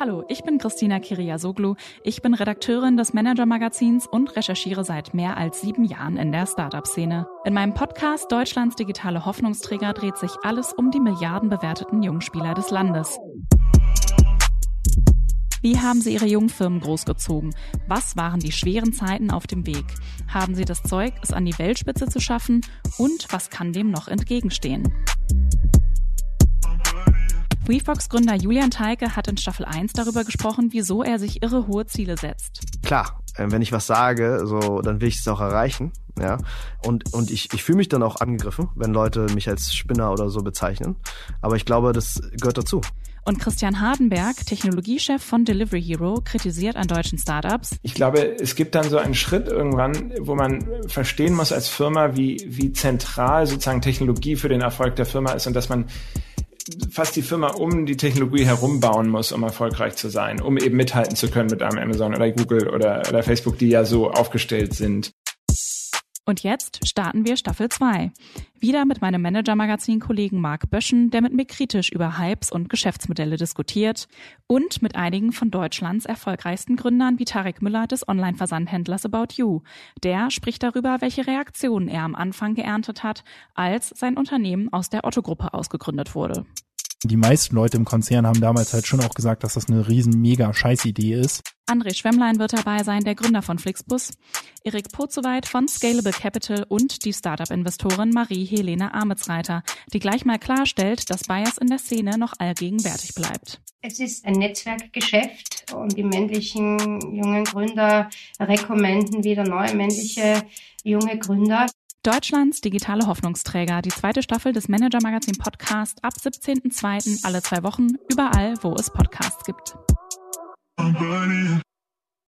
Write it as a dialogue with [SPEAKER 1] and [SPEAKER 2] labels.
[SPEAKER 1] Hallo, ich bin Christina Kiriasoglu. Ich bin Redakteurin des Manager-Magazins und recherchiere seit mehr als sieben Jahren in der Startup-Szene. In meinem Podcast Deutschlands digitale Hoffnungsträger dreht sich alles um die milliardenbewerteten Jungspieler des Landes. Wie haben Sie Ihre Jungfirmen großgezogen? Was waren die schweren Zeiten auf dem Weg? Haben Sie das Zeug, es an die Weltspitze zu schaffen? Und was kann dem noch entgegenstehen? WeFox-Gründer Julian Teike hat in Staffel 1 darüber gesprochen, wieso er sich irre hohe Ziele setzt.
[SPEAKER 2] Klar, äh, wenn ich was sage, so, dann will ich es auch erreichen, ja. Und, und ich, ich fühle mich dann auch angegriffen, wenn Leute mich als Spinner oder so bezeichnen. Aber ich glaube, das gehört dazu.
[SPEAKER 1] Und Christian Hardenberg, Technologiechef von Delivery Hero, kritisiert an deutschen Startups.
[SPEAKER 3] Ich glaube, es gibt dann so einen Schritt irgendwann, wo man verstehen muss als Firma, wie, wie zentral sozusagen Technologie für den Erfolg der Firma ist und dass man fast die Firma um die Technologie herum bauen muss, um erfolgreich zu sein, um eben mithalten zu können mit einem Amazon oder Google oder, oder Facebook, die ja so aufgestellt sind.
[SPEAKER 1] Und jetzt starten wir Staffel 2. Wieder mit meinem Manager-Magazin-Kollegen Marc Böschen, der mit mir kritisch über Hypes und Geschäftsmodelle diskutiert. Und mit einigen von Deutschlands erfolgreichsten Gründern wie Tarek Müller des Online-Versandhändlers About You. Der spricht darüber, welche Reaktionen er am Anfang geerntet hat, als sein Unternehmen aus der Otto-Gruppe ausgegründet wurde.
[SPEAKER 4] Die meisten Leute im Konzern haben damals halt schon auch gesagt, dass das eine riesen mega Scheißidee ist.
[SPEAKER 1] André Schwemmlein wird dabei sein, der Gründer von Flixbus, Erik Pozowait von Scalable Capital und die Startup-Investorin Marie-Helene Ametsreiter, die gleich mal klarstellt, dass Bias in der Szene noch allgegenwärtig bleibt.
[SPEAKER 5] Es ist ein Netzwerkgeschäft und die männlichen jungen Gründer rekommenden wieder neue männliche junge Gründer.
[SPEAKER 1] Deutschlands digitale Hoffnungsträger, die zweite Staffel des Manager Magazin Podcast ab 17.02. alle zwei Wochen, überall, wo es Podcasts gibt. somebody